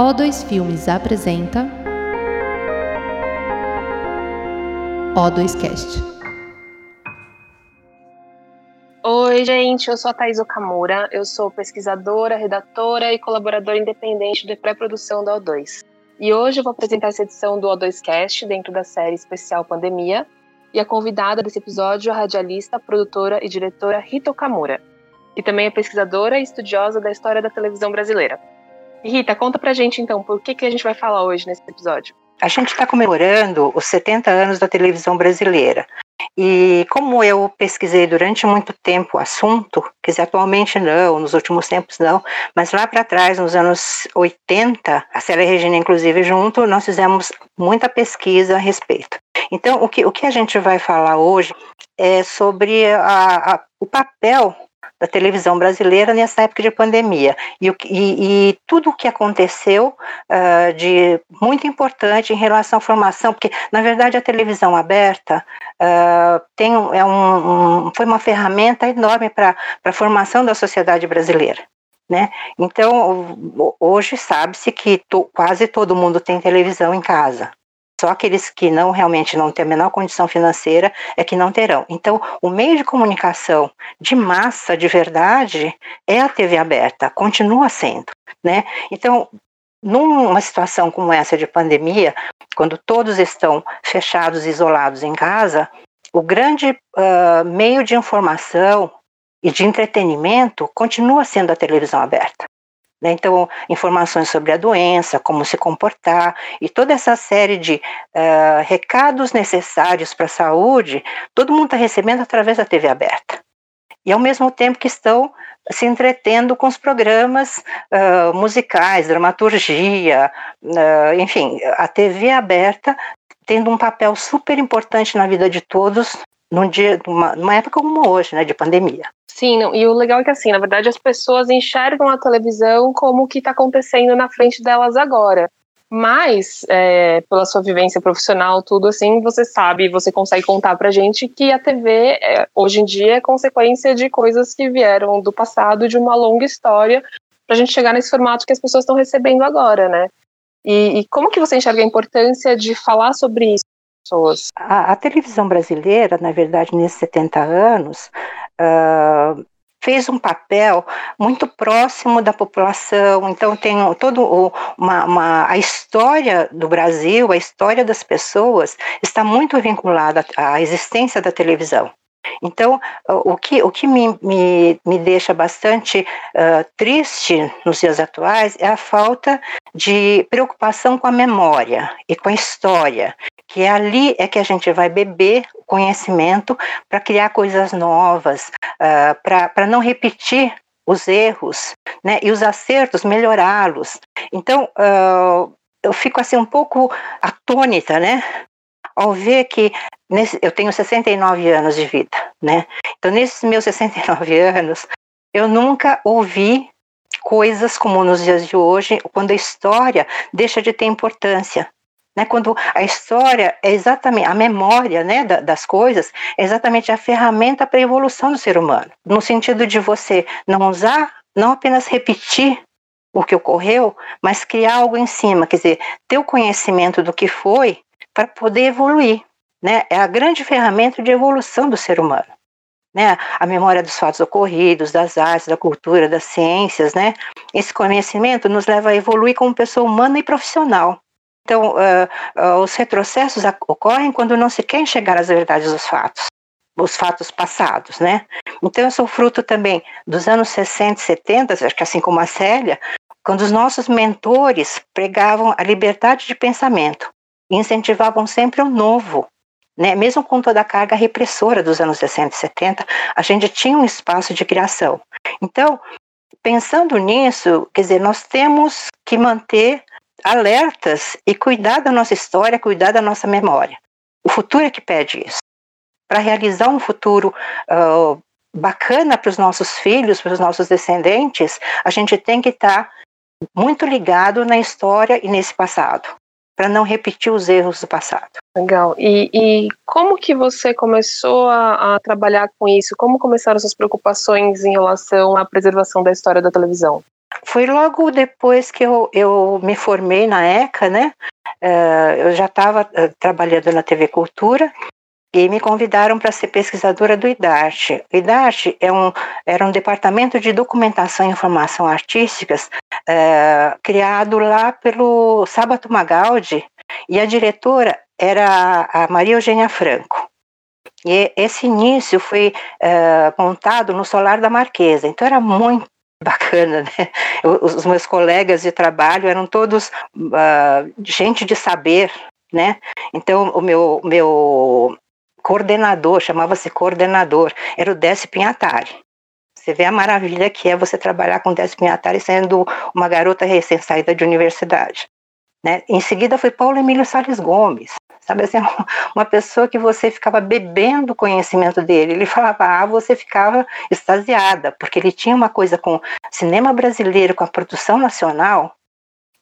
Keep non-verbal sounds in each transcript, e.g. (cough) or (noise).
O2 Filmes apresenta O2Cast. Oi, gente, eu sou a Thais Okamura, eu sou pesquisadora, redatora e colaboradora independente de pré-produção da O2. E hoje eu vou apresentar essa edição do O2Cast dentro da série especial Pandemia, e a convidada desse episódio é a radialista, produtora e diretora Rita Okamura, que também é pesquisadora e estudiosa da história da televisão brasileira. Rita, conta pra gente então, por que, que a gente vai falar hoje nesse episódio? A gente está comemorando os 70 anos da televisão brasileira. E como eu pesquisei durante muito tempo o assunto, quer dizer, atualmente não, nos últimos tempos não, mas lá para trás, nos anos 80, a Célia Regina, inclusive, junto, nós fizemos muita pesquisa a respeito. Então, o que, o que a gente vai falar hoje é sobre a, a, o papel da televisão brasileira nessa época de pandemia e, e, e tudo o que aconteceu uh, de muito importante em relação à formação, porque na verdade a televisão aberta uh, tem, é um, um, foi uma ferramenta enorme para a formação da sociedade brasileira. Né? Então, hoje sabe-se que to, quase todo mundo tem televisão em casa. Só aqueles que não realmente não têm a menor condição financeira é que não terão. Então, o meio de comunicação de massa, de verdade, é a TV aberta, continua sendo, né? Então, numa situação como essa de pandemia, quando todos estão fechados, isolados em casa, o grande uh, meio de informação e de entretenimento continua sendo a televisão aberta. Né? Então, informações sobre a doença, como se comportar e toda essa série de uh, recados necessários para a saúde, todo mundo está recebendo através da TV aberta. E ao mesmo tempo que estão se entretendo com os programas uh, musicais, dramaturgia, uh, enfim, a TV aberta tendo um papel super importante na vida de todos num dia, numa, numa época como hoje, né, de pandemia. Sim, não, e o legal é que assim, na verdade as pessoas enxergam a televisão como o que está acontecendo na frente delas agora. Mas, é, pela sua vivência profissional, tudo assim, você sabe, você consegue contar pra gente que a TV, é, hoje em dia, é consequência de coisas que vieram do passado, de uma longa história, pra gente chegar nesse formato que as pessoas estão recebendo agora, né? E, e, como que você enxerga a importância de falar sobre isso pessoas? A, a televisão brasileira, na verdade, nesses 70 anos, uh, fez um papel muito próximo da população. Então tem todo uma, uma, a história do Brasil, a história das pessoas está muito vinculada à existência da televisão. Então, o que, o que me, me, me deixa bastante uh, triste nos dias atuais é a falta de preocupação com a memória e com a história que ali é que a gente vai beber conhecimento para criar coisas novas, uh, para não repetir os erros, né, e os acertos, melhorá-los. Então, uh, eu fico assim um pouco atônita, né, ao ver que nesse, eu tenho 69 anos de vida, né, então nesses meus 69 (laughs) anos, eu nunca ouvi coisas como nos dias de hoje, quando a história deixa de ter importância, né, quando a história é exatamente a memória né, das coisas, é exatamente a ferramenta para a evolução do ser humano, no sentido de você não usar, não apenas repetir o que ocorreu, mas criar algo em cima, quer dizer, ter o conhecimento do que foi para poder evoluir. Né? É a grande ferramenta de evolução do ser humano. Né? A memória dos fatos ocorridos, das artes, da cultura, das ciências, né? Esse conhecimento nos leva a evoluir como pessoa humana e profissional. Então, uh, uh, os retrocessos ocorrem quando não se quer enxergar as verdades dos fatos, os fatos passados, né? Então, eu sou fruto também dos anos 60 e 70, acho que assim como a Célia, quando os nossos mentores pregavam a liberdade de pensamento e incentivavam sempre o novo, né? Mesmo com toda a carga repressora dos anos 60 e 70, a gente tinha um espaço de criação. Então, pensando nisso, quer dizer, nós temos que manter alertas e cuidar da nossa história, cuidar da nossa memória. O futuro é que pede isso. Para realizar um futuro uh, bacana para os nossos filhos, para os nossos descendentes, a gente tem que estar tá muito ligado na história e nesse passado, para não repetir os erros do passado. Legal. E, e como que você começou a, a, trabalhar com isso? Como começaram suas preocupações em relação à preservação da história da televisão? Foi logo depois que eu, eu me formei na ECA, né? Uh, eu já estava uh, trabalhando na TV Cultura e me convidaram para ser pesquisadora do IDART. O IDART é um, era um departamento de documentação e informação artísticas uh, criado lá pelo Sábato Magaldi e a diretora era a Maria Eugênia Franco. E esse início foi montado no Solar da Marquesa, então era muito bacana, né? Os meus colegas de trabalho eram todos uh, gente de saber, né? Então o meu meu coordenador chamava-se coordenador, era o Décio Pinhatari. Você vê a maravilha que é você trabalhar com Décio Pinhatari sendo uma garota recém-saída de universidade. Né? Em seguida foi Paulo Emílio Salles Gomes, sabe assim, (laughs) uma pessoa que você ficava bebendo o conhecimento dele. Ele falava, ah, você ficava extasiada, porque ele tinha uma coisa com cinema brasileiro, com a produção nacional,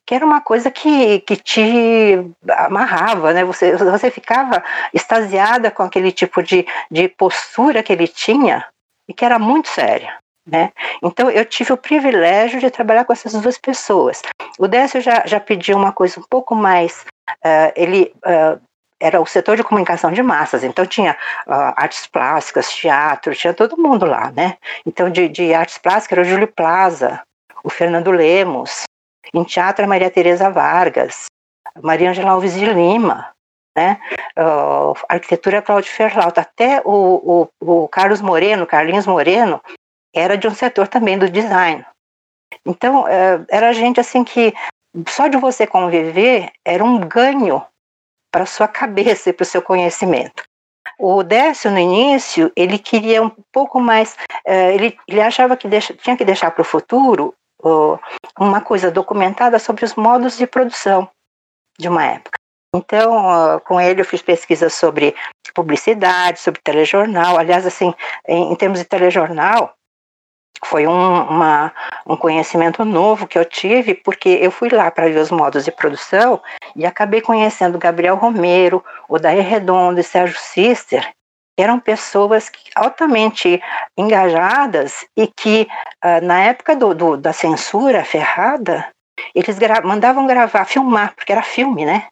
que era uma coisa que, que te amarrava, né? Você, você ficava extasiada com aquele tipo de, de postura que ele tinha e que era muito séria. Né? Então eu tive o privilégio de trabalhar com essas duas pessoas. O Décio já, já pediu uma coisa um pouco mais. Uh, ele uh, era o setor de comunicação de massas, então tinha uh, artes plásticas, teatro, tinha todo mundo lá, né? Então de, de artes plásticas era o Júlio Plaza, o Fernando Lemos, em teatro a Maria Tereza Vargas, Maria Angela Alves de Lima, né? Uh, arquitetura Cláudio Ferlauta, até o, o, o Carlos Moreno, Carlinhos Moreno, era de um setor também do design. Então, uh, era gente assim que só de você conviver era um ganho para sua cabeça e para o seu conhecimento. O Décio, no início, ele queria um pouco mais, uh, ele, ele achava que deixa, tinha que deixar para o futuro uma coisa documentada sobre os modos de produção de uma época. Então, com ele eu fiz pesquisas sobre publicidade, sobre telejornal. Aliás, assim, em termos de telejornal, foi um, uma, um conhecimento novo que eu tive, porque eu fui lá para ver os modos de produção e acabei conhecendo Gabriel Romero, Odair Redondo e Sérgio Sister, que eram pessoas altamente engajadas e que, uh, na época do, do, da censura ferrada, eles gra mandavam gravar, filmar, porque era filme, né?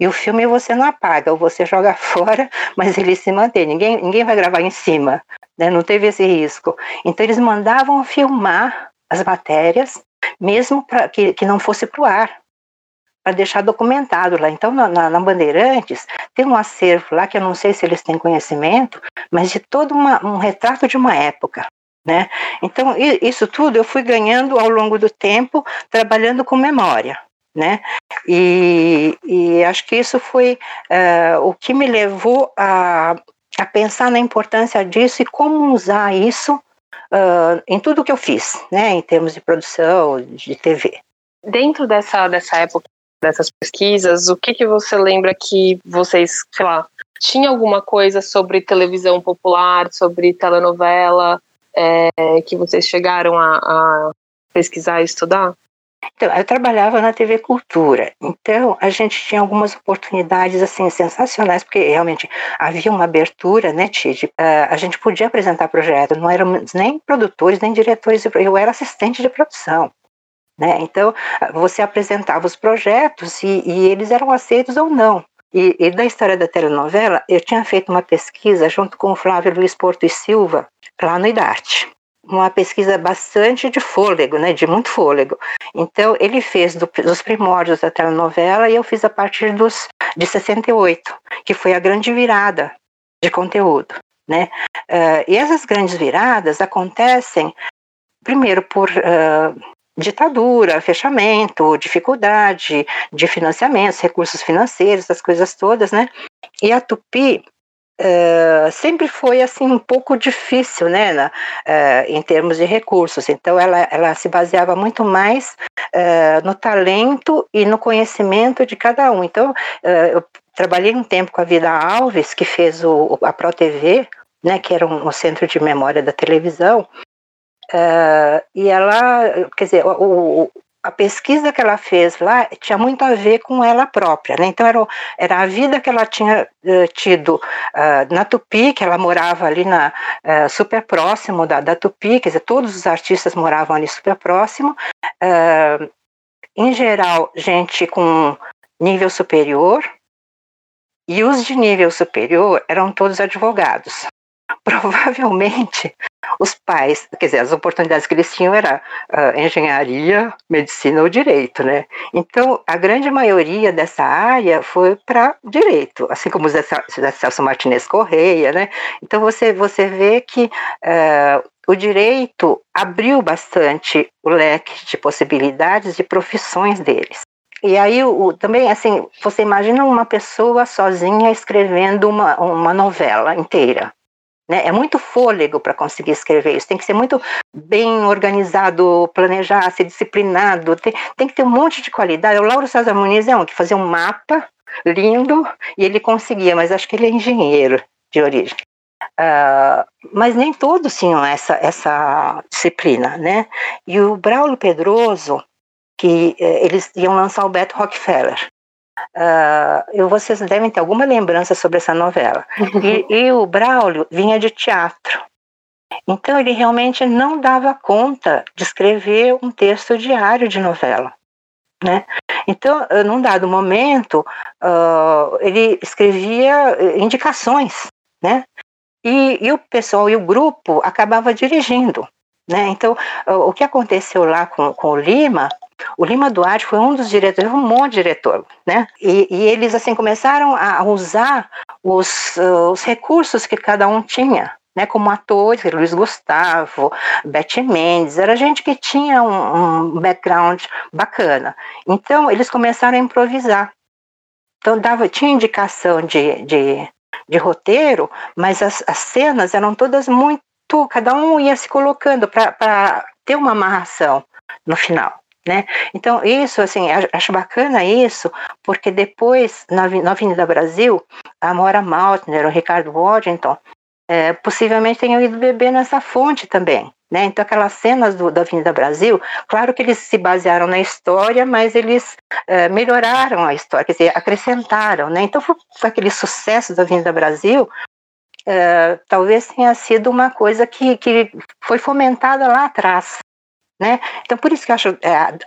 E o filme você não apaga, ou você joga (laughs) fora, mas ele se mantém. Ninguém, ninguém vai gravar em cima, né? não teve esse risco. Então eles mandavam filmar as matérias, mesmo para que, que não fosse para o ar, para deixar documentado lá. Então, na, na, Bandeirantes, tem um acervo lá que eu não sei se eles têm conhecimento, mas de todo uma, um retrato de uma época. Né? Então, isso tudo eu fui ganhando ao longo do tempo, trabalhando com memória né? E, e acho que isso foi uh, o que me levou a, a pensar na importância disso e como usar isso uh, em tudo que eu fiz, né? Em termos de produção, de TV. Dentro dessa, dessa época, dessas pesquisas, o que, que você lembra que vocês, sei lá, tinha alguma coisa sobre televisão popular, sobre telenovela, é, que vocês chegaram a, a pesquisar e estudar? Então, eu trabalhava na TV Cultura, então a gente tinha algumas oportunidades assim sensacionais, porque realmente havia uma abertura, né, Tid? Uh, a gente podia apresentar projetos, não éramos nem produtores, nem diretores, eu era assistente de produção. Né? Então, você apresentava os projetos e, e eles eram aceitos ou não. E, e, da história da telenovela, eu tinha feito uma pesquisa junto com o Flávio Luiz Porto e Silva, lá no IDARTE uma pesquisa bastante de fôlego, né, de muito fôlego. Então, ele fez do, dos primórdios da telenovela e eu fiz a partir dos, de 68, que foi a grande virada de conteúdo. Né? Uh, e essas grandes viradas acontecem, primeiro, por uh, ditadura, fechamento, dificuldade de financiamento, recursos financeiros, essas coisas todas, né? E a Tupi Uh, sempre foi assim um pouco difícil, né, na, uh, em termos de recursos. Então ela, ela se baseava muito mais uh, no talento e no conhecimento de cada um. Então eu trabalhei um tempo com a Vida Alves, que fez o, a Pro TV, né, que era um, um centro de memória da televisão. e ela, quer dizer, o a pesquisa que ela fez lá tinha muito a ver com ela própria, né? Então era, era a vida que ela tinha uh, tido uh, na Tupi, que ela morava ali na uh, super próximo da, da Tupi, quer dizer, todos os artistas moravam ali super próximo. em geral, gente com nível superior, e os de nível superior eram todos advogados. (laughs) Provavelmente os pais, quer dizer, as oportunidades que eles tinham era uh, engenharia, medicina ou direito, né? Então, a grande maioria dessa área foi para direito, assim como o Zé Celso Martinez Correia, né? Então, você, você vê que uh, o direito abriu bastante o leque de possibilidades de profissões deles. E aí, o, também, assim, você imagina uma pessoa sozinha escrevendo uma, uma novela inteira. Né? É muito fôlego para conseguir escrever isso. Tem que ser muito bem organizado, planejar, ser disciplinado. Tem, tem que ter um monte de qualidade. O Lauro César Muniz é um que fazia um mapa lindo e ele conseguia, mas acho que ele é engenheiro de origem. Uh, mas nem todos tinham essa, essa disciplina, né? E o Braulio Pedroso, que eh, eles iam lançar o Beto Rockefeller. Uh, vocês devem ter alguma lembrança sobre essa novela. (laughs) E, e, o Braulio vinha de teatro. Então ele realmente não dava conta de escrever um texto diário de novela. Né? Então, num dado momento, uh, ele escrevia eh, indicações, né? E, e, o pessoal e o grupo acabava dirigindo. Né? Então, o que aconteceu lá com, com o Lima o Lima Duarte foi um dos diretores, um monte de diretor, né? E, e eles assim começaram a usar os, uh, os recursos que cada um tinha, né, como atores, Luiz Gustavo, Betty Mendes, era gente que tinha um, um, background bacana. Então, eles começaram a improvisar. Então, dava, tinha indicação de, de, de roteiro, mas as, as cenas eram todas muito. Cada um ia se colocando para ter uma amarração no final. Né? Então, isso, assim, acho bacana isso, porque depois, na, Avenida Brasil, a Mora Maltner, o Ricardo Waddington, é, possivelmente tenham ido beber nessa fonte também. Né? Então, aquelas cenas do, da Avenida Brasil, claro que eles se basearam na história, mas eles é, melhoraram a história, quer dizer, acrescentaram. Né? Então, foi, foi aquele sucesso da Avenida Brasil, é, talvez tenha sido uma coisa que, que foi fomentada lá atrás. Né? Então, por isso que eu acho. É,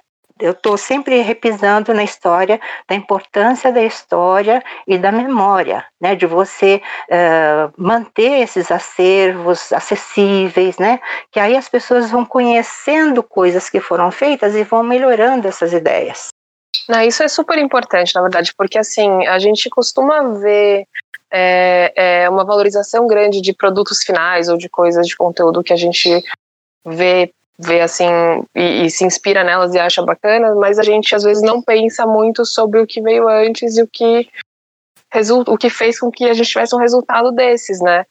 eu estou sempre repisando na história da importância da história e da memória, né, de você uh, manter esses acervos acessíveis, né, que aí as pessoas vão conhecendo coisas que foram feitas e vão melhorando essas ideias. Não, isso é super importante, na verdade, porque assim a gente costuma ver é, é, uma valorização grande de produtos finais ou de coisas de conteúdo que a gente vê vê assim e, e, se inspira nelas e acha bacana, mas a gente às vezes não pensa muito sobre o que veio antes e o que o que fez com que a gente tivesse um resultado desses, né?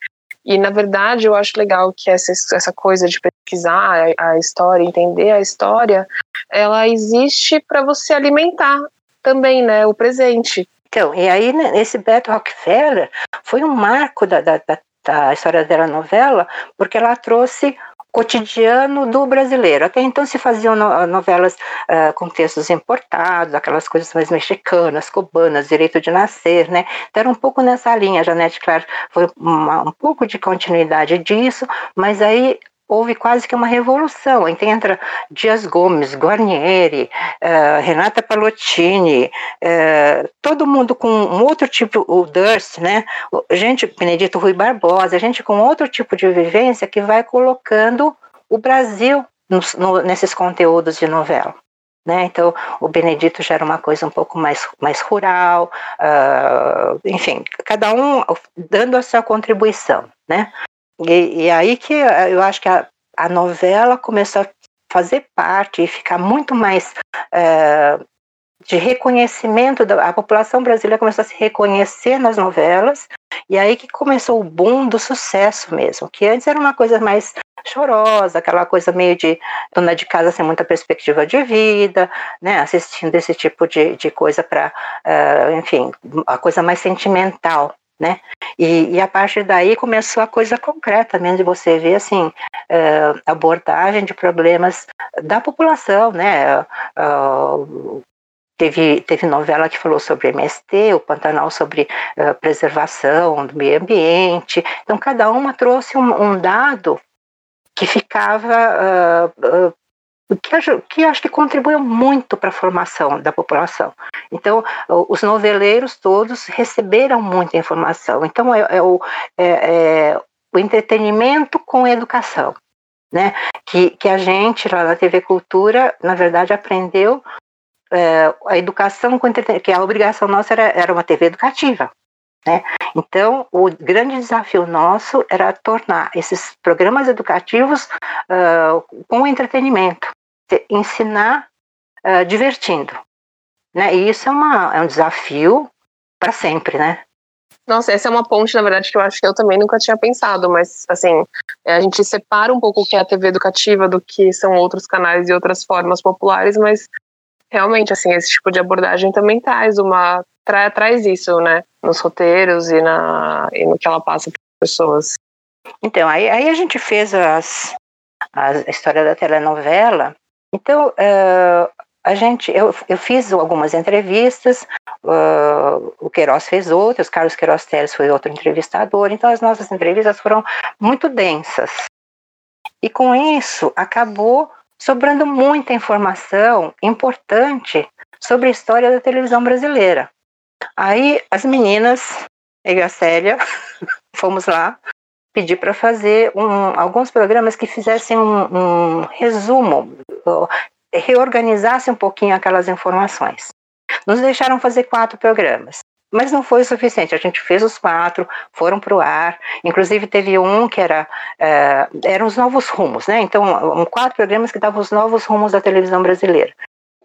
E na verdade eu acho legal que essa, essa coisa de pesquisar a, a história, entender a história, ela existe para você alimentar também, né, o presente. Então, e aí né, esse Beto Rockefeller foi um marco da, da, da, da história dela novela, porque ela trouxe cotidiano do brasileiro. Até então se faziam novelas uh, com textos importados, aquelas coisas mais mexicanas, cubanas, direito de nascer, né? Então era um pouco nessa linha. A Janete Claro foi uma, um pouco de continuidade disso, mas aí houve quase que uma revolução. Então entra Dias Gomes, Guarnieri, uh, Renata Palottini, uh, todo mundo com um outro tipo, o Durst, né? Gente, Benedito Rui Barbosa, gente com outro tipo de vivência que vai colocando o Brasil no, no, nesses conteúdos de novela. Né? Então, o Benedito já era uma coisa um pouco mais, mais rural, uh, enfim, cada um dando a sua contribuição. Né? E, e aí que eu acho que a, a novela começou a fazer parte e ficar muito mais é, de reconhecimento da a população brasileira começou a se reconhecer nas novelas e aí que começou o boom do sucesso mesmo que antes era uma coisa mais chorosa aquela coisa meio de dona de casa sem muita perspectiva de vida né assistindo esse tipo de, de coisa para uh, enfim a coisa mais sentimental né? E, e, a partir daí começou a coisa concreta mesmo de você ver assim uh, abordagem de problemas da população, né? Uh, teve, teve novela que falou sobre MST, o Pantanal sobre uh, preservação do meio ambiente. Então cada uma trouxe um, um dado que ficava que, que acho que contribuiu muito para a formação da população. Então, os noveleiros todos receberam muita informação. Então, é, é, o, é, é o entretenimento com educação. Né? Que, que a gente lá na TV Cultura, na verdade, aprendeu é, a educação com entretenimento, que a obrigação nossa era, era uma TV educativa. Né? Então, o grande desafio nosso era tornar esses programas educativos uh, com entretenimento, ensinar uh, divertindo. Né? E isso é, uma, é um desafio para sempre, né? Nossa, essa é uma ponte, na verdade, que eu acho que eu também nunca tinha pensado, mas, assim, é, a gente separa um pouco o que é a TV educativa do que são outros canais e outras formas populares, mas realmente, assim, esse tipo de abordagem também traz uma. Tra, traz isso, né? Nos roteiros e, na, e no que ela passa para as pessoas. Então, aí, aí a gente fez as, a história da telenovela então, uh, a gente, eu, eu fiz algumas entrevistas, uh, o Queiroz fez outras, Carlos Queiroz Teles foi outro entrevistador, então as nossas entrevistas foram muito densas. E com isso, acabou sobrando muita informação importante sobre a história da televisão brasileira. Aí as meninas, eu e a Célia, (laughs) fomos lá pedir para fazer um, alguns programas que fizessem um, um resumo, reorganizassem um pouquinho aquelas informações. Nos deixaram fazer quatro programas. Mas não foi o suficiente. A gente fez os quatro, foram para o ar. Inclusive teve um que era é, eram os novos rumos, né? Então, um, quatro programas que davam os novos rumos da televisão brasileira.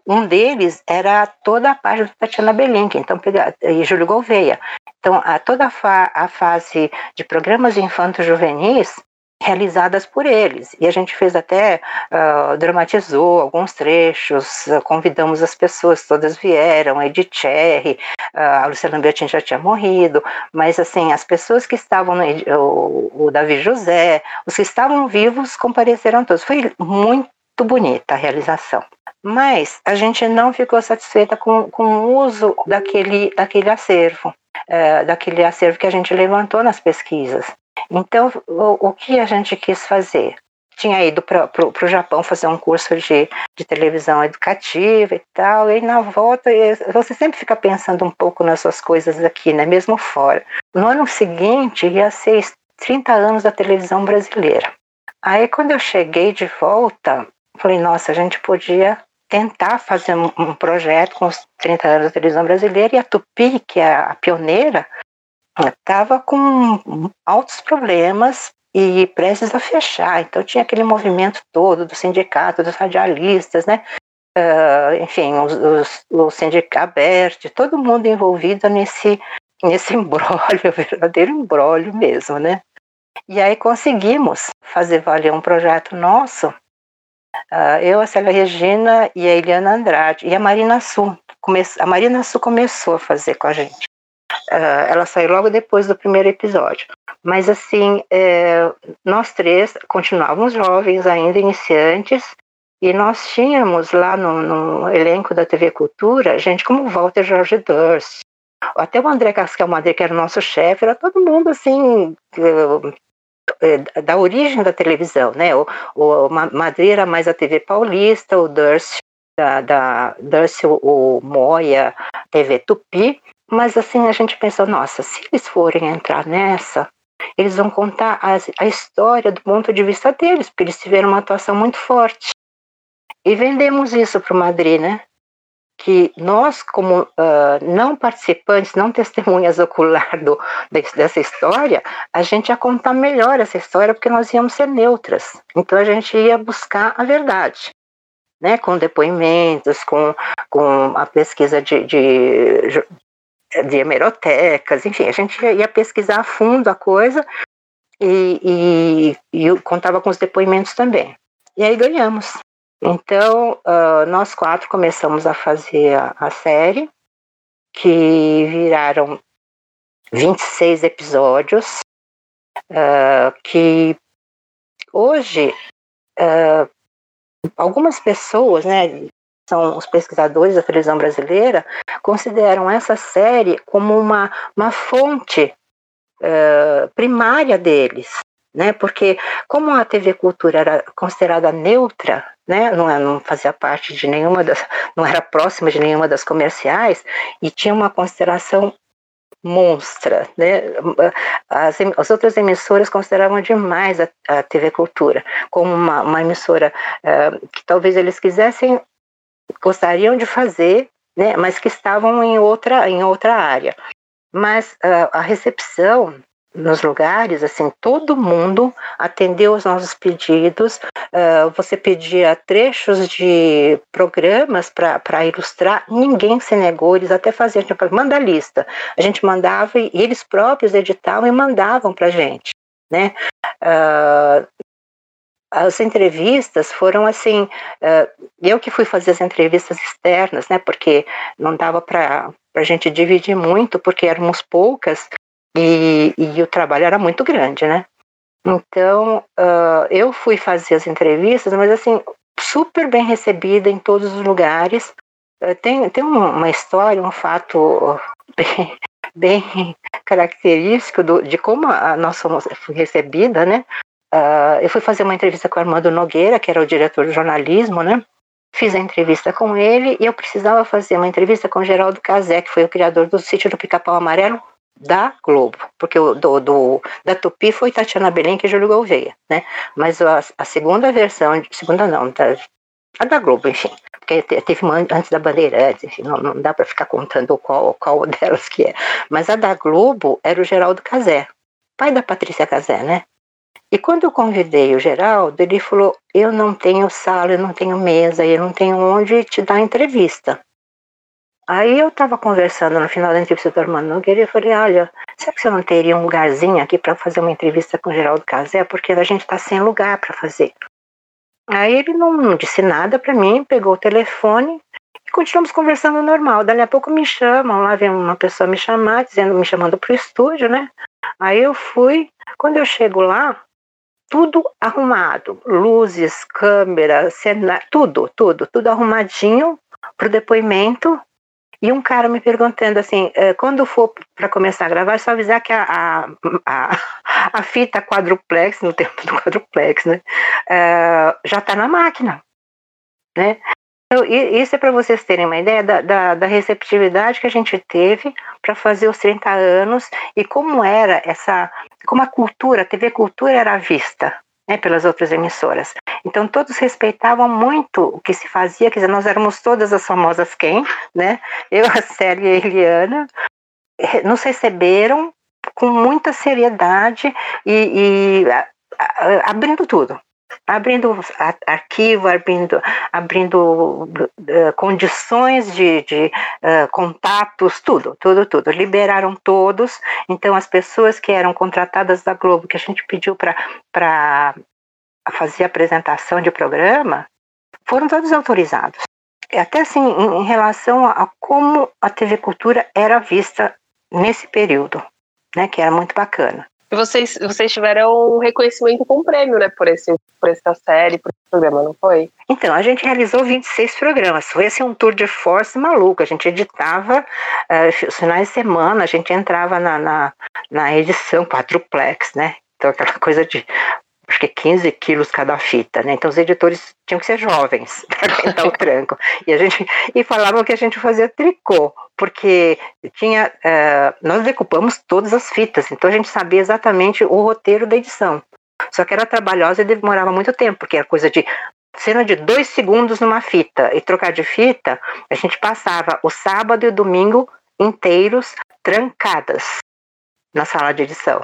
Um deles era toda a página da Tatiana Belinque, então, e Júlio Gouveia. Então, a, toda a, fa, a fase de programas infanto-juvenis realizadas por eles. E a gente fez até, uh, dramatizou alguns trechos, uh, convidamos as pessoas, todas vieram, Edith Cherry, uh, a Luciana Bertin já tinha morrido, mas assim, as pessoas que estavam, no, o, o Davi José, os que estavam vivos compareceram todos. Foi muito bonita a realização. Mas a gente não ficou satisfeita com, com o uso daquele, daquele acervo, é, daquele acervo que a gente levantou nas pesquisas. Então, o, o que a gente quis fazer? Tinha ido para o Japão fazer um curso de, de televisão educativa e tal, e na volta você sempre fica pensando um pouco nas suas coisas aqui, né? mesmo fora. No ano seguinte ia ser 30 anos da televisão brasileira. Aí quando eu cheguei de volta, falei, nossa, a gente podia tentar fazer um, um projeto com os 30 anos da televisão brasileira e a Tupi, que é a pioneira, estava com altos problemas e prestes a fechar. Então tinha aquele movimento todo do sindicato, dos radialistas, né? Uh, enfim, os, o sindicato aberto, todo mundo envolvido nesse, nesse (laughs) embrólio, verdadeiro embrólio mesmo, né? E aí conseguimos fazer valer um projeto nosso eu, a Célia Regina e a Eliana Andrade. E a Marina. Come... A Marina Sul começou a fazer com a gente. Uh, ela saiu logo depois do primeiro episódio. Mas, assim, é, nós três continuávamos jovens, ainda iniciantes, e nós tínhamos lá no, no elenco da TV Cultura gente como Walter Jorge Durst, até o André Cascal Madre, que era o nosso chefe, era todo mundo assim, é, da origem da televisão, né? O, o Madrid era mais a TV paulista, o Durst, da, da Durst, o, Moia, TV Tupi, mas assim a gente pensou, nossa, se eles forem entrar nessa, eles vão contar a história do ponto de vista deles, porque eles tiveram uma atuação muito forte. E vendemos isso para o Madrid, né? Que nós, como uh, não participantes, não testemunhas ocular do, dessa história, a gente ia contar melhor essa história porque nós íamos ser neutras. Então a gente ia buscar a verdade, né? com depoimentos, com, com a pesquisa de, de, de hemerotecas, enfim, a gente ia pesquisar a fundo a coisa e, e, e contava com os depoimentos também. E aí ganhamos. Então, uh, nós quatro começamos a fazer a, a, série, que viraram 26 episódios, uh, que hoje uh, algumas pessoas, né, são os pesquisadores da televisão brasileira, consideram essa série como uma, uma fonte primária deles, né? Porque como a TV Cultura era considerada neutra, né? Não, é, não fazia parte de nenhuma das, não era próxima de nenhuma das comerciais e tinha uma consideração monstra, né? As, as outras emissoras consideravam demais a, a TV Cultura como uma, uma emissora uh, que talvez eles quisessem gostariam de fazer, né, mas que estavam em outra, em outra área. Mas uh, a recepção nos lugares, assim, todo mundo atendeu os nossos pedidos. Uh, você pedia trechos de programas para ilustrar, ninguém se negou, eles até faziam, tipo, manda a lista. A gente mandava e eles próprios editavam e mandavam para a gente. Né? Uh, as entrevistas foram assim, uh, eu que fui fazer as entrevistas externas, né, porque não dava para a gente dividir muito, porque éramos poucas e, e o trabalho era muito grande, né. Então, uh, eu fui fazer as entrevistas, mas assim, super bem recebida em todos os lugares. Uh, tem, tem uma história, um fato (laughs) bem, bem característico do, de como a nossa fomos recebida, né? Uh, eu fui fazer uma entrevista com o Armando Nogueira, que era o diretor de jornalismo, né? Fiz a entrevista com ele e eu precisava fazer uma entrevista com o Geraldo Cazé, que foi o criador do sítio do Pica-Pau Amarelo da Globo, porque do, do, da Tupi foi Tatiana Belém e Júlio Gouveia, né? Mas a, a segunda versão, segunda não, da, a da Globo, enfim, porque teve uma antes da Bandeirantes, enfim, não, não dá para ficar contando qual, qual (laughs) delas que é. Mas a da Globo era o Geraldo Cazé, pai da Patrícia Cazé, né? E quando eu convidei o Geraldo, ele falou: Eu não tenho sala, eu não tenho mesa, eu não tenho onde te dar entrevista. Aí eu estava conversando no final da entrevista do Armando Nogueira e eu falei: Olha, será que você não teria um lugarzinho aqui para fazer uma entrevista com o Geraldo Casé? Porque a gente está sem lugar para fazer. Aí ele não disse nada para mim, pegou o telefone e continuamos conversando normal. Dali a pouco me chamam, lá vem uma pessoa me chamar, dizendo, me chamando para o estúdio, né? Aí eu fui. Quando eu chego lá, tudo arrumado, luzes, câmera, cenário, tudo, tudo, tudo arrumadinho para o depoimento. E um cara me perguntando assim, eh, quando for para começar a gravar, é só avisar que a, a, a, fita quadruplex, no tempo do quadruplex, né, uh, já está na máquina, né? Então, isso é para vocês terem uma ideia da, da, da receptividade que a gente teve para fazer os 30 anos e como era essa, como a cultura, a TV Cultura era vista né, pelas outras emissoras. Então todos respeitavam muito o que se fazia, quer dizer, nós éramos todas as famosas quem, né? Eu, a Célia e a Eliana, nos receberam com muita seriedade e, e a, a, abrindo tudo abrindo arquivo, abrindo, abrindo uh, condições de, de uh, contatos, tudo, tudo, tudo. Liberaram todos. Então, as pessoas que eram contratadas da Globo, que a gente pediu para fazer apresentação de programa, foram todos autorizados. Até assim, em, relação a, a como a TV Cultura era vista nesse período, né, que era muito bacana. Vocês, vocês tiveram um reconhecimento com prêmio, né, por, esse, por essa série, por esse programa, não foi? Então, a gente realizou 26 programas. Foi assim um tour de force maluco. A gente editava uh, os finais de semana, a gente entrava na, na, na edição quadruplex, né? Então, aquela coisa de acho que 15 quilos cada fita, né? Então os editores tinham que ser jovens (laughs) (laughs) para aguentar o tranco. E a gente e falavam que a gente fazia tricô, porque tinha uh, nós decupamos todas as fitas, então a gente sabia exatamente o roteiro da edição. Só que era trabalhosa e demorava muito tempo, porque era coisa de cena de dois segundos numa fita e trocar de fita, a gente passava o sábado e o domingo inteiros trancadas na sala de edição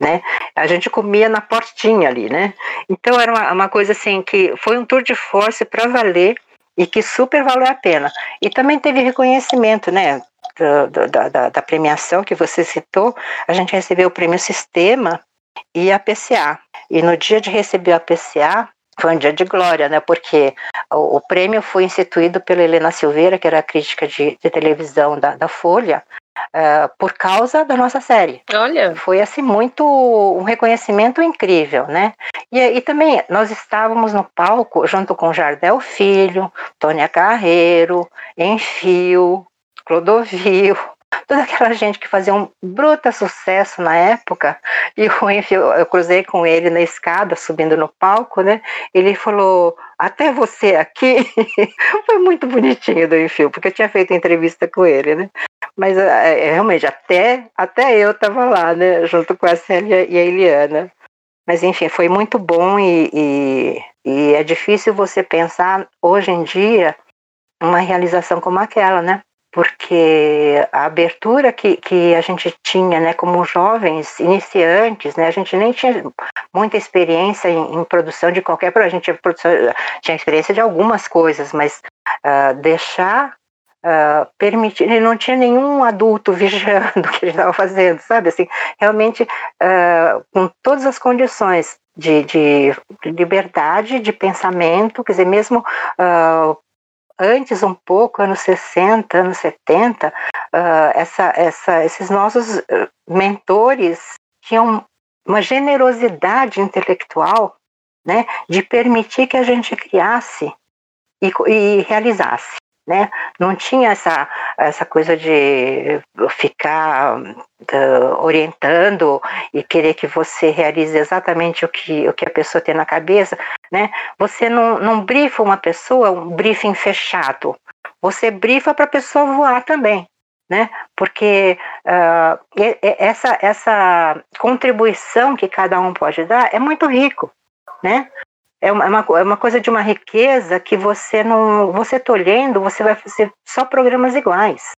né? A gente comia na portinha ali, né? Então era uma, uma coisa assim que foi um tour de force para valer e que super valeu a pena. E também teve reconhecimento, né? Da, da, da, premiação que você citou, a gente recebeu o prêmio Sistema e a PCA. E no dia de receber a PCA, foi um dia de glória, né? Porque o, o prêmio foi instituído pela Helena Silveira, que era crítica de, de televisão da, da Folha, uh, por causa da nossa série. Olha. Foi assim muito um reconhecimento incrível, né? E, e também nós estávamos no palco junto com Jardel Filho, Tônia Carreiro, Enfio, Clodovil, (laughs) toda aquela gente que fazia um bruta sucesso na época, e o Enfio, eu cruzei com ele na escada, subindo no palco, né? Ele falou, até você aqui, (laughs) foi muito bonitinho do Enfio, porque eu tinha feito entrevista com ele, né? Mas é, realmente, até, até eu estava lá, né? Junto com a Célia e a Eliana. Mas enfim, foi muito bom e, e, e é difícil você pensar hoje em dia uma realização como aquela, né? porque a abertura que, que a gente tinha, né, como jovens iniciantes, né, a gente nem tinha muita experiência em, em produção de qualquer, a gente tinha, produção, tinha experiência de algumas coisas, mas uh, deixar uh, permitir, não tinha nenhum adulto vigiando (laughs) o que gente estava fazendo, sabe, assim, realmente uh, com todas as condições de, de, liberdade de pensamento, quer dizer, mesmo uh, antes um pouco, anos 60, anos 70, uh, essa, essa, esses nossos mentores tinham uma generosidade intelectual né, de permitir que a gente criasse e, e realizasse né? Não tinha essa, essa coisa de ficar uh, orientando e querer que você realize exatamente o que, o que a pessoa tem na cabeça, né? Você não, não brifa uma pessoa, um briefing fechado. Você brifa para a pessoa voar também, né? Porque uh, essa, essa contribuição que cada um pode dar é muito rico, né? É, é uma, é uma coisa de uma riqueza que você não. Você tolhendo, você vai fazer só programas iguais.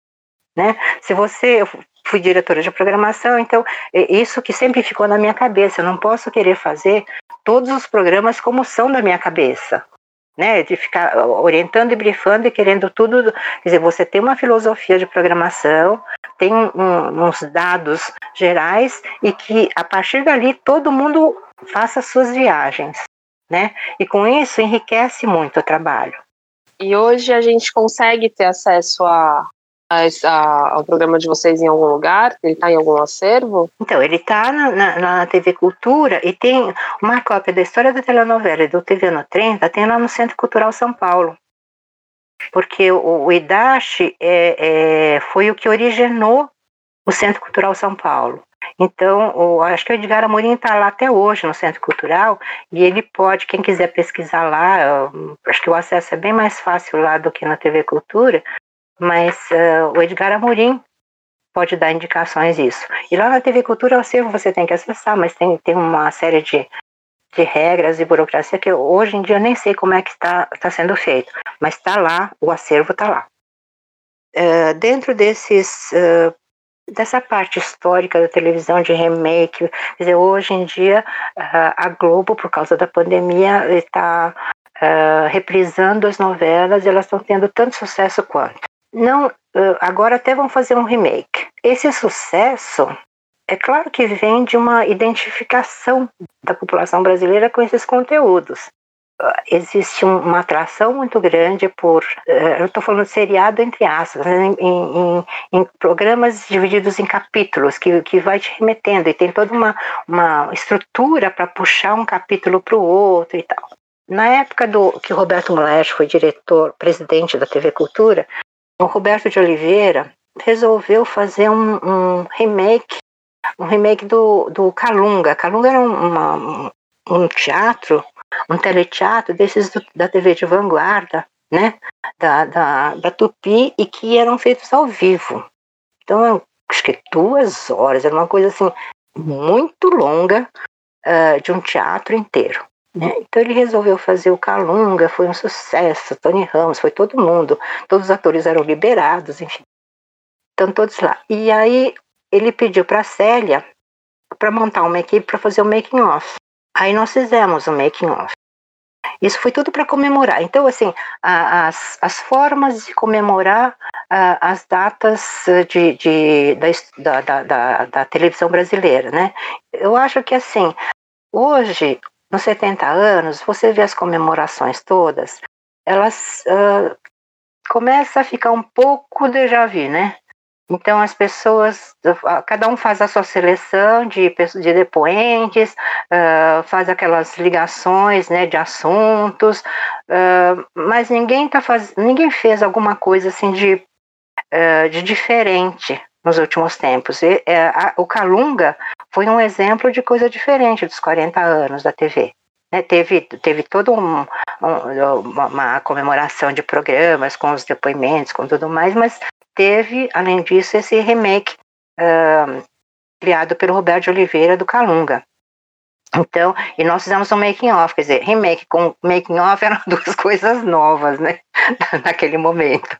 Né? Se você. Eu fui diretora de programação, então isso que sempre ficou na minha cabeça. Eu não posso querer fazer todos os programas como são da minha cabeça. Né, de ficar orientando e brifando e querendo tudo. Quer dizer, você tem uma filosofia de programação, tem um, uns dados gerais e que a partir dali todo mundo faça suas viagens né? E com isso enriquece muito o trabalho. E hoje a gente consegue ter acesso a, a, a, ao programa de vocês em algum lugar? Ele está em algum acervo? Então, ele está na, na, na, TV Cultura e tem uma cópia da história da telenovela e do TV no 30, tem lá no Centro Cultural São Paulo. Porque o, o IDASH é, é, foi o que originou o Centro Cultural São Paulo. Então, acho que o Edgar Amorim está lá até hoje no Centro Cultural e ele pode, quem quiser pesquisar lá, acho que o acesso é bem mais fácil lá do que na TV Cultura, mas uh, o Edgar Amorim pode dar indicações disso. E lá na TV Cultura o acervo você tem que acessar, mas tem, tem uma série de, de regras e burocracia que hoje em dia eu nem sei como é que está tá sendo feito, mas está lá, o acervo está lá. Uh, dentro desses uh, dessa parte histórica da televisão de remake. Quer dizer, hoje em dia a Globo, por causa da pandemia, está uh, reprisando as novelas e elas estão tendo tanto sucesso quanto. Não, uh, agora até vão fazer um remake. Esse sucesso é claro que vem de uma identificação da população brasileira com esses conteúdos existe uma atração muito grande por, eh, eu estou falando seriado entre aspas, né, em, em, em, programas divididos em capítulos, que, que vai te remetendo, e tem toda uma, uma estrutura para puxar um capítulo para o outro e tal. Na época do que Roberto Molesch foi diretor, presidente da TV Cultura, o Roberto de Oliveira resolveu fazer um, um remake, um remake do, do Calunga. Calunga era uma, um, um teatro um teleteatro desses do, da TV de vanguarda, né, da, da, da Tupi, e que eram feitos ao vivo. Então, acho que duas horas, era uma coisa assim, muito longa, uh, de um teatro inteiro. Né? Então ele resolveu fazer o Calunga, foi um sucesso, Tony Ramos, foi todo mundo, todos os atores eram liberados, enfim. Estão todos lá. E aí ele pediu para a Célia para montar uma equipe para fazer o making off. Aí nós fizemos o making of. Isso foi tudo para comemorar. Então, assim, as, as formas de comemorar as datas de, de da, da, da, da, televisão brasileira, né? Eu acho que, assim, hoje, nos 70 anos, você vê as comemorações todas, elas uh, começam a ficar um pouco déjà vu, né? Então as pessoas, cada um faz a sua seleção de, de depoentes, uh, faz aquelas ligações, né, de assuntos, uh, mas ninguém tá faz, ninguém fez alguma coisa assim de, uh, de diferente nos últimos tempos. E, a, o Calunga foi um exemplo de coisa diferente dos 40 anos da TV. Né, teve, teve toda um, um, uma, comemoração de programas com os depoimentos, com tudo mais, mas teve, além disso, esse remake uh, criado pelo Roberto Oliveira do Calunga. Então, e nós fizemos um making off, quer dizer, remake com making off eram (laughs) duas coisas novas, né, (laughs) naquele momento.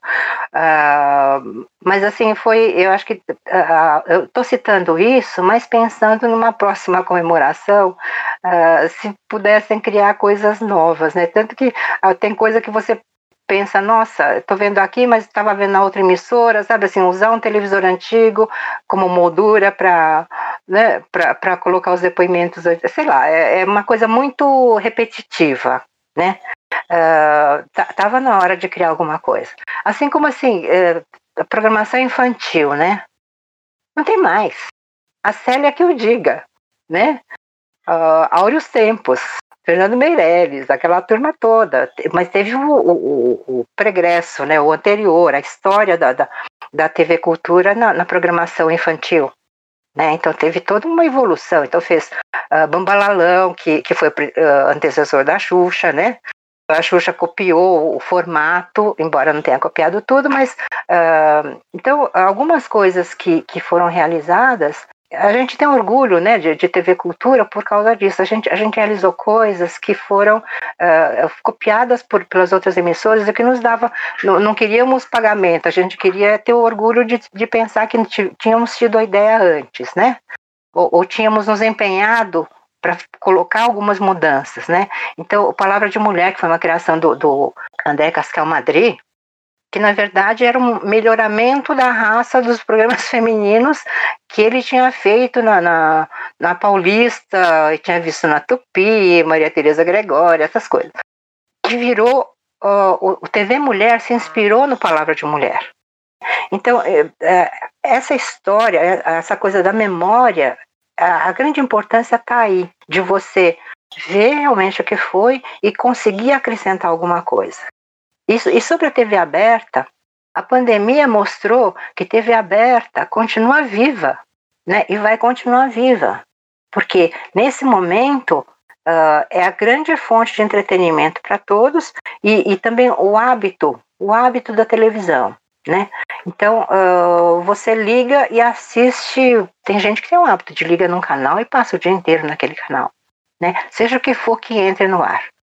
Uh, mas assim, foi, eu acho que, uh, eu estou citando isso, mas pensando numa próxima comemoração, uh, se pudessem criar coisas novas, né, tanto que tem coisa que você pensa, nossa, estou vendo aqui, mas estava vendo na outra emissora, sabe assim, usar um televisor antigo como moldura para né, para colocar os depoimentos, sei lá, é, é, uma coisa muito repetitiva, né? Uh, tava na hora de criar alguma coisa. Assim como assim, uh, a programação infantil, né? Não tem mais. A Célia que o diga, né? Uh, Áureos Tempos, Fernando Meirelles, aquela turma toda, mas teve o, o, o, pregresso, né, o anterior, a história da, da, da TV Cultura na, na programação infantil. Né? Então teve toda uma evolução. Então fez uh, Bambalalão, que, que foi uh, antecessor da Xuxa, né? A Xuxa copiou o formato, embora não tenha copiado tudo, mas uh, então algumas coisas que, que foram realizadas a gente tem orgulho né, de, de TV Cultura por causa disso. A gente, a gente realizou coisas que foram uh, copiadas por, pelas outras emissoras e que nos dava. Não, não, queríamos pagamento, a gente queria ter o orgulho de, de pensar que tínhamos tido a ideia antes, né? Ou, ou tínhamos nos empenhado para colocar algumas mudanças, né? Então, Palavra de Mulher, que foi uma criação do, do André Cascal Madrid, que na verdade era um melhoramento da raça dos programas (laughs) femininos que ele tinha feito na, na, na Paulista, tinha visto na Tupi, Maria Tereza Gregório, essas coisas. Que virou, uh, o TV Mulher se inspirou no Palavra de Mulher. Então, é, é, essa história, é, essa coisa da memória, a grande importância está aí, de você ver realmente o que foi e conseguir acrescentar alguma coisa. Isso, e sobre a TV aberta, a pandemia mostrou que TV aberta continua viva, né? E vai continuar viva, porque nesse momento uh, é a grande fonte de entretenimento para todos e, e, também o hábito, o hábito da televisão, né? Então uh, você liga e assiste. Tem gente que tem o hábito de liga num canal e passa o dia inteiro naquele canal, né? Seja o que for que entre no ar.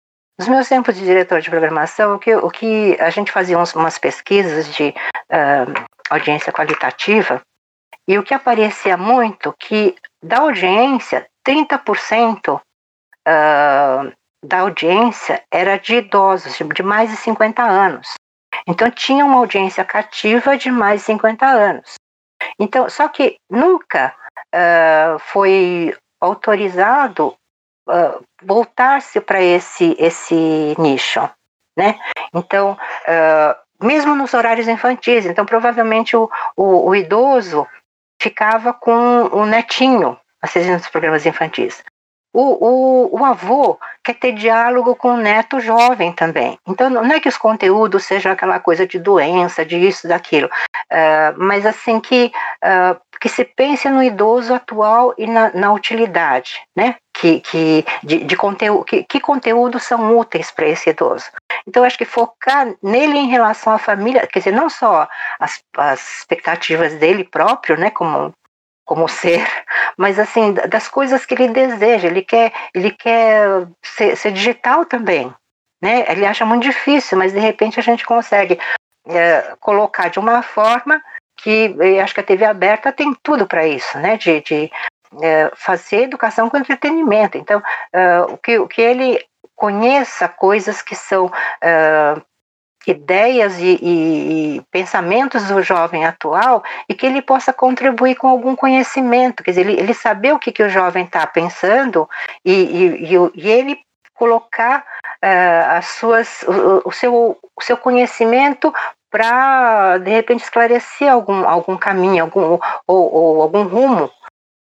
Nos meus tempos de diretor de programação, o que, o que a gente fazia uns, umas pesquisas de uh, audiência qualitativa, e o que aparecia muito que da audiência, 30% uh, da audiência era de idosos, de mais de 50 anos. Então tinha uma audiência cativa de mais de 50 anos. Então, só que nunca uh, foi autorizado uh, voltar-se para esse, esse nicho, né? Então, uh, mesmo nos horários infantis, então provavelmente o, o, o idoso ficava com o netinho assistindo os programas infantis. O, o, o, avô quer ter diálogo com o neto jovem também. Então, não é que os conteúdos sejam aquela coisa de doença, de isso, daquilo, uh, mas assim que, uh, que se pense no idoso atual e na, na utilidade, né? Que, que, de, de conteúdo, que, que conteúdos são úteis para esse idoso. Então, acho que focar nele em relação à família, quer dizer, não só as, as expectativas dele próprio, né, como como ser, mas assim das coisas que ele deseja. Ele quer, ele quer ser, ser digital também, né? Ele acha muito difícil, mas de repente a gente consegue é, colocar de uma forma que acho que a TV aberta tem tudo para isso, né? De, de é, fazer educação com entretenimento. Então, é, o, que, o que ele conheça coisas que são é, ideias e, e, e, pensamentos do jovem atual e que ele possa contribuir com algum conhecimento, quer dizer, ele, ele saber o que, que o jovem está pensando e, e, e, ele colocar uh, as suas, o, o, seu, o seu conhecimento para de repente esclarecer algum, algum caminho, algum, ou, ou algum rumo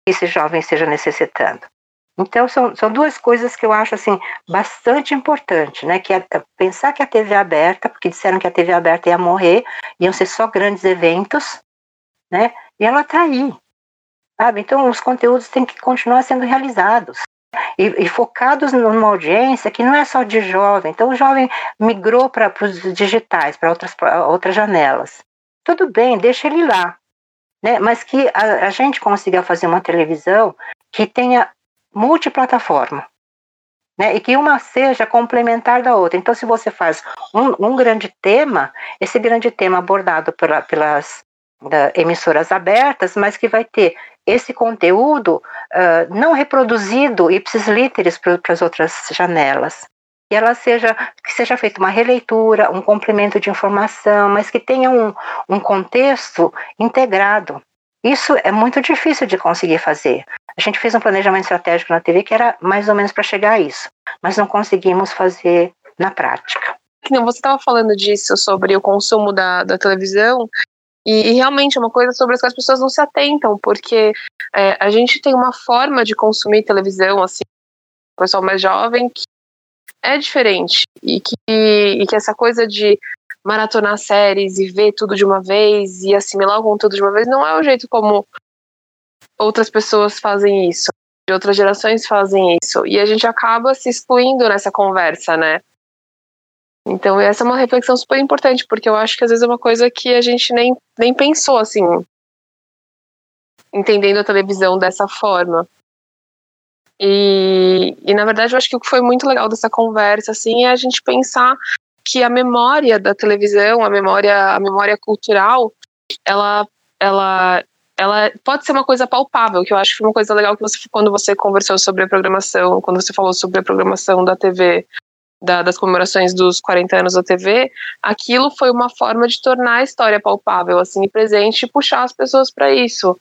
que esse jovem esteja necessitando. Então, são, são duas coisas que eu acho assim bastante importante, né? Que é pensar que a TV é aberta, porque disseram que a TV aberta ia morrer, iam ser só grandes eventos, né? E ela está aí, sabe? Então, os conteúdos têm que continuar sendo realizados. E, e, focados numa audiência que não é só de jovem. Então, o jovem migrou para os digitais, para outras, outras janelas. Tudo bem, deixa ele lá. Né? Mas que a, a gente consiga fazer uma televisão que tenha multiplataforma. Né, e que uma seja complementar da outra. Então, se você faz um, um grande tema, esse grande tema abordado pela, pelas emissoras abertas, mas que vai ter esse conteúdo uh, não reproduzido ipsis literis para as outras janelas. E ela seja, que seja feita uma releitura, um complemento de informação, mas que tenha um, um contexto integrado. Isso é muito difícil de conseguir fazer. A gente fez um planejamento estratégico na TV que era mais ou menos para chegar a isso, mas não conseguimos fazer na prática. Você estava falando disso sobre o consumo da, da televisão, e, e, realmente é uma coisa sobre as que as pessoas não se atentam, porque é, a gente tem uma forma de consumir televisão, assim, o pessoal mais jovem, que é diferente. E que, e que essa coisa de maratonar séries e ver tudo de uma vez e assimilar o conteúdo de uma vez não é o jeito como outras pessoas fazem isso, de outras gerações fazem isso. E a gente acaba se excluindo nessa conversa, né? Então, essa é uma reflexão super importante, porque eu acho que às vezes é uma coisa que a gente nem, nem pensou, assim, entendendo a televisão dessa forma. E, e, na verdade, eu acho que o que foi muito legal dessa conversa, assim, é a gente pensar que a memória da televisão, a memória, a memória cultural, ela, ela, ela pode ser uma coisa palpável, que eu acho que foi uma coisa legal que você, quando você conversou sobre a programação, quando você falou sobre a programação da TV, da, das comemorações dos 40 anos da TV, aquilo foi uma forma de tornar a história palpável, assim, presente e puxar as pessoas para isso.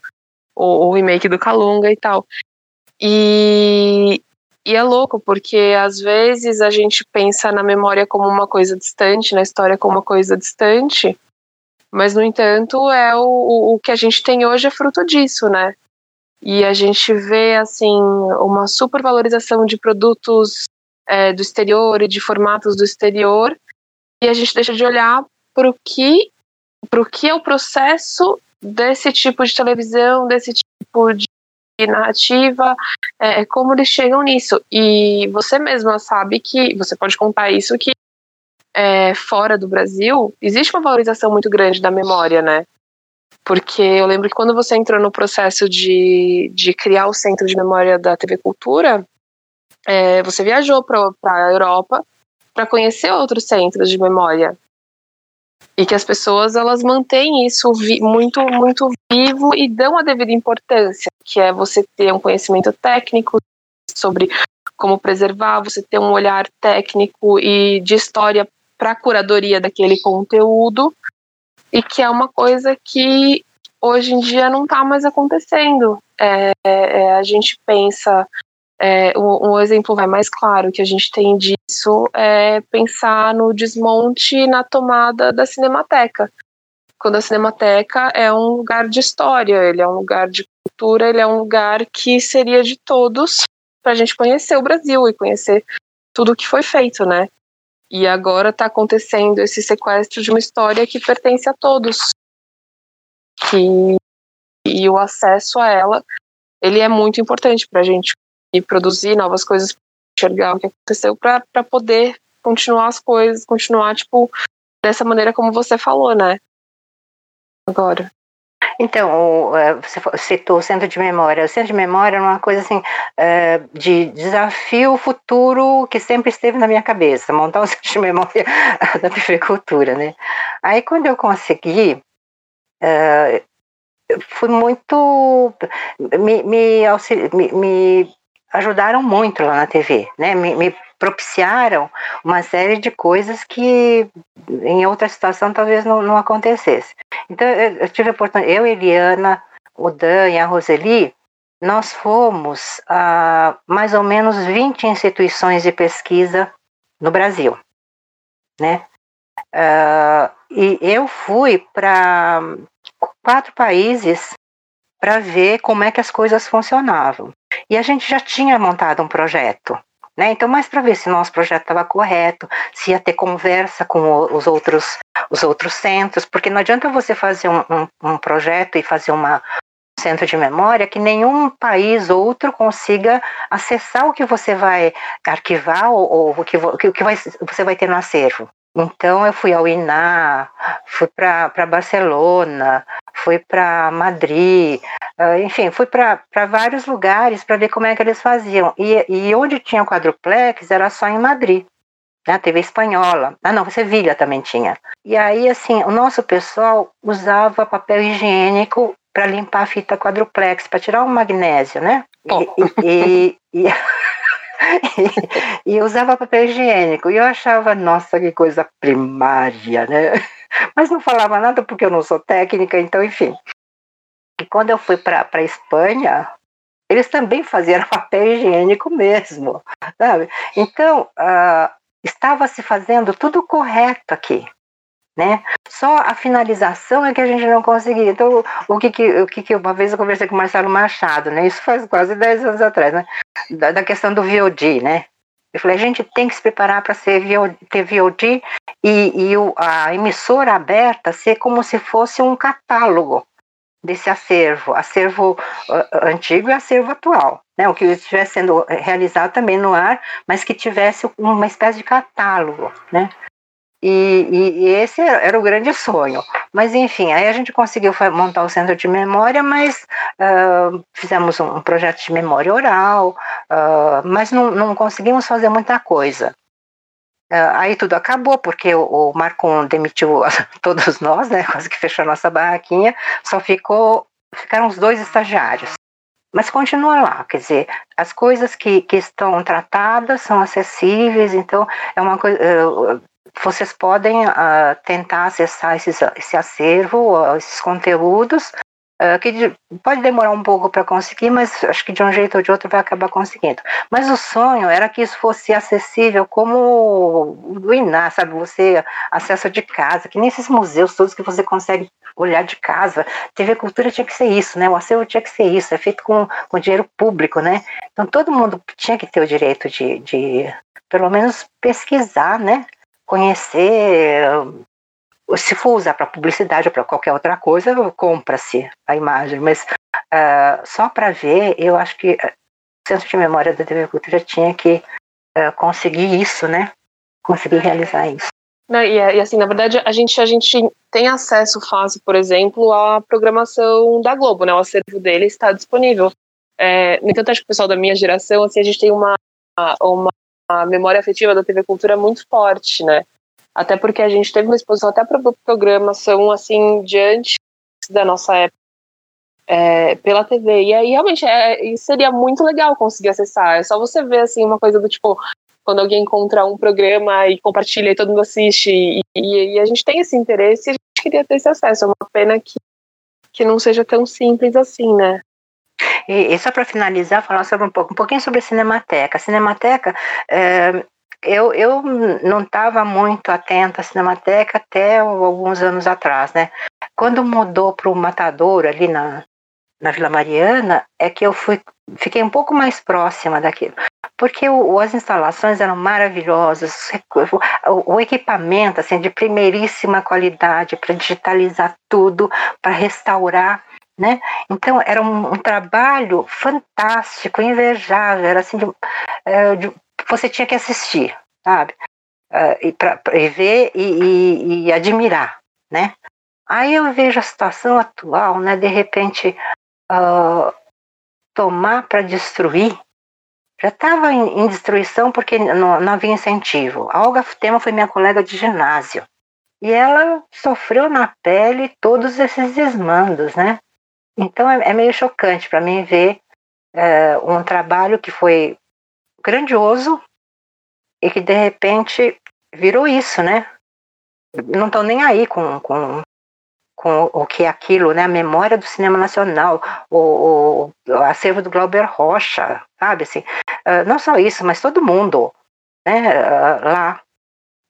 O, o, remake do Calunga e tal. E, e é louco, porque às vezes a gente pensa na memória como uma coisa distante, na história como uma coisa distante, mas, no entanto, é o, o que a gente tem hoje é fruto disso, né? E a gente vê, assim, uma supervalorização de produtos é, do exterior e de formatos do exterior, e a gente deixa de olhar para o que, pro que é o processo desse tipo de televisão, desse tipo de narrativa, é, como eles chegam nisso. E você mesma sabe que, você pode contar isso, que é, fora do Brasil, existe uma valorização muito grande da memória, né? Porque eu lembro que quando você entrou no processo de, de criar o Centro de Memória da TV Cultura, é, você viajou para a Europa para conhecer outros centros de memória. E que as pessoas elas mantêm isso muito, muito vivo e dão a devida importância, que é você ter um conhecimento técnico sobre como preservar, você ter um olhar técnico e de história para a curadoria daquele conteúdo e que é uma coisa que hoje em dia não está mais acontecendo. É, é, a gente pensa, é, um, um, exemplo vai mais claro que a gente tem disso é pensar no desmonte na tomada da Cinemateca. Quando a Cinemateca é um lugar de história, ele é um lugar de cultura, ele é um lugar que seria de todos para a gente conhecer o Brasil e conhecer tudo o que foi feito, né? E agora está acontecendo esse sequestro de uma história que pertence a todos. Que, e o acesso a ela, ele é muito importante para a gente e produzir novas coisas, enxergar o que aconteceu, para poder continuar as coisas, continuar, tipo, dessa maneira como você falou, né? Agora. Então, é, você citou o centro de memória. O centro de memória é uma coisa assim é, de desafio futuro que sempre esteve na minha cabeça, montar o (laughs) centro de memória (laughs) da prefeitura, né? Aí quando eu consegui, é, fui muito me, me, me, ajudaram muito lá na TV, né? Me, me propiciaram uma série de coisas que em outra situação talvez não, não acontecesse. Então eu, eu tive a oportunidade, eu, Eliana, o Dan e a Roseli, nós fomos a mais ou menos 20 instituições de pesquisa no Brasil, né? Uh, e eu fui para quatro países para ver como é que as coisas funcionavam. E a gente já tinha montado um projeto. Né? Então, mais para ver se nosso projeto estava correto, se ia ter conversa com os outros, os outros centros, porque não adianta você fazer um, um, um projeto e fazer uma, centro de memória que nenhum país outro consiga acessar o que você vai arquivar ou, ou o que, o que vai, você vai ter no acervo. Então eu fui ao INA, fui para Barcelona, fui para Madrid, uh, enfim, fui para vários lugares para ver como é que eles faziam. E, e onde tinha quadruplex era só em Madrid. Na né, TV espanhola. Ah, não, Sevilha também tinha. E aí, assim, o nosso pessoal usava papel higiênico para limpar a fita quadruplex, para tirar o magnésio, né? Oh. E, e, (laughs) (laughs) (laughs) e, usava papel higiênico. E eu achava, nossa, que coisa primária, né? (laughs) Mas não falava nada porque eu não sou técnica, então, enfim. E quando eu fui para a Espanha, eles também faziam (laughs) papel higiênico mesmo, sabe? Então, uh, estava se fazendo tudo correto aqui né? Só a finalização é que a gente não conseguia. Então, o que que, o que, que uma vez eu conversei com o Marcelo Machado, né? Isso faz quase 10 anos atrás, né? Da, da questão do VOD, né? Eu falei, a gente tem que se preparar para ser VOD, ter VOD e, e o, a emissora aberta ser como se fosse um catálogo desse acervo, acervo uh, antigo e acervo atual, né? O que estivesse sendo realizado também no ar, mas que tivesse uma espécie de catálogo, né? E, e, e, esse era o grande sonho. Mas, enfim, aí a gente conseguiu montar o centro de memória, mas uh, fizemos um, projeto de memória oral, uh, mas não, não, conseguimos fazer muita coisa. Uh, aí tudo acabou, porque o, o Marcon demitiu (laughs) todos nós, né, quase que fechou a nossa barraquinha, só ficou, ficaram os dois estagiários. Mas continua lá, quer dizer, as coisas que, que estão tratadas são acessíveis, então é uma coisa vocês podem uh, tentar acessar esses, esse acervo, uh, esses conteúdos, uh, que pode demorar um pouco para conseguir, mas acho que de um jeito ou de outro vai acabar conseguindo. Mas o sonho era que isso fosse acessível como o INA, sabe? Você acessa de casa, que nem esses museus todos que você consegue olhar de casa. TV Cultura tinha que ser isso, né? O acervo tinha que ser isso, é feito com, com dinheiro público, né? Então todo mundo tinha que ter o direito de, de pelo menos pesquisar, né? Conhecer. Se for usar para publicidade ou para qualquer outra coisa, compra-se a imagem, mas uh, só para ver, eu acho que o Centro de Memória da TV Cultura tinha que uh, conseguir isso, né? Conseguir realizar isso. Não, e, e, assim, na verdade, a gente, a gente tem acesso fácil, por exemplo, à programação da Globo, né? O acervo dele está disponível. É, no entanto, acho que o pessoal da minha geração, assim, a gente tem uma, uma a memória afetiva da TV Cultura é muito forte, né? Até porque a gente teve uma exposição até para programação assim diante da nossa época é, pela TV. E aí realmente é, seria muito legal conseguir acessar. É só você ver assim uma coisa do tipo quando alguém encontra um programa e compartilha e todo mundo assiste e, e, e a gente tem esse interesse e a gente queria ter esse acesso. É uma pena que, que não seja tão simples assim, né? E, e só para finalizar, falar sobre um, pouco, um pouquinho sobre a Cinemateca. A Cinemateca, é, eu, eu não estava muito atenta à Cinemateca até alguns anos atrás, né? Quando mudou para o Matador, ali na, na Vila Mariana, é que eu fui, fiquei um pouco mais próxima daquilo. Porque o, as instalações eram maravilhosas, o, o equipamento assim, de primeiríssima qualidade para digitalizar tudo, para restaurar né? Então era um, um, trabalho fantástico, invejável, era assim, de, é, de, você tinha que assistir, sabe? Uh, e, pra, e ver e, e, e, admirar, né? Aí eu vejo a situação atual, né? De repente uh, tomar para destruir, já estava em, em, destruição porque não, não havia incentivo. A Olga Tema foi minha colega de ginásio. E ela sofreu na pele todos esses desmandos, né? Então é, é meio chocante para mim ver é, um trabalho que foi grandioso e que de repente virou isso, né? Não estão nem aí com, com, com o que é aquilo, né? A memória do cinema nacional, o, o, o acervo do Glauber Rocha, sabe? Assim, uh, não só isso, mas todo mundo né? Uh, lá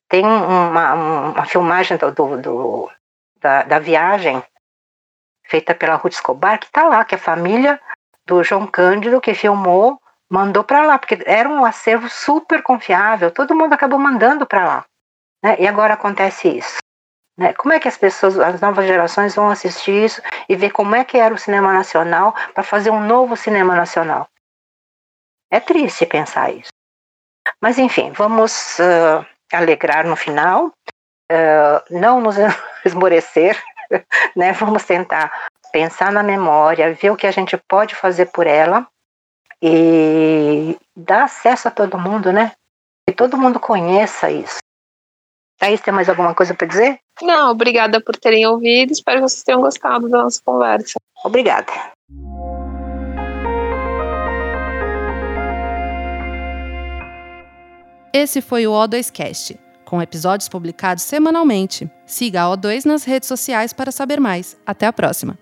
Tem uma, uma filmagem do, do, do da, da, viagem feita pela Ruth Escobar, que está lá, que a família do João Cândido, que filmou, mandou para lá, porque era um acervo super confiável, todo mundo acabou mandando para lá. Né? E agora acontece isso. Né? Como é que as pessoas, as novas gerações vão assistir isso e ver como é que era o cinema nacional para fazer um novo cinema nacional? É triste pensar isso. Mas enfim, vamos uh, alegrar no final, uh, não nos (laughs) esmorecer, (laughs) né? vamos tentar pensar na memória, ver o que a gente pode fazer por ela e dar acesso a todo mundo, né? Que todo mundo conheça isso. Thaís, tem mais alguma coisa para dizer? Não, obrigada por terem ouvido. Espero que vocês tenham gostado da nossa conversa. Obrigada. Esse foi o O2Cast, com episódios publicados semanalmente. Siga a O2 nas redes sociais para saber mais. Até a próxima!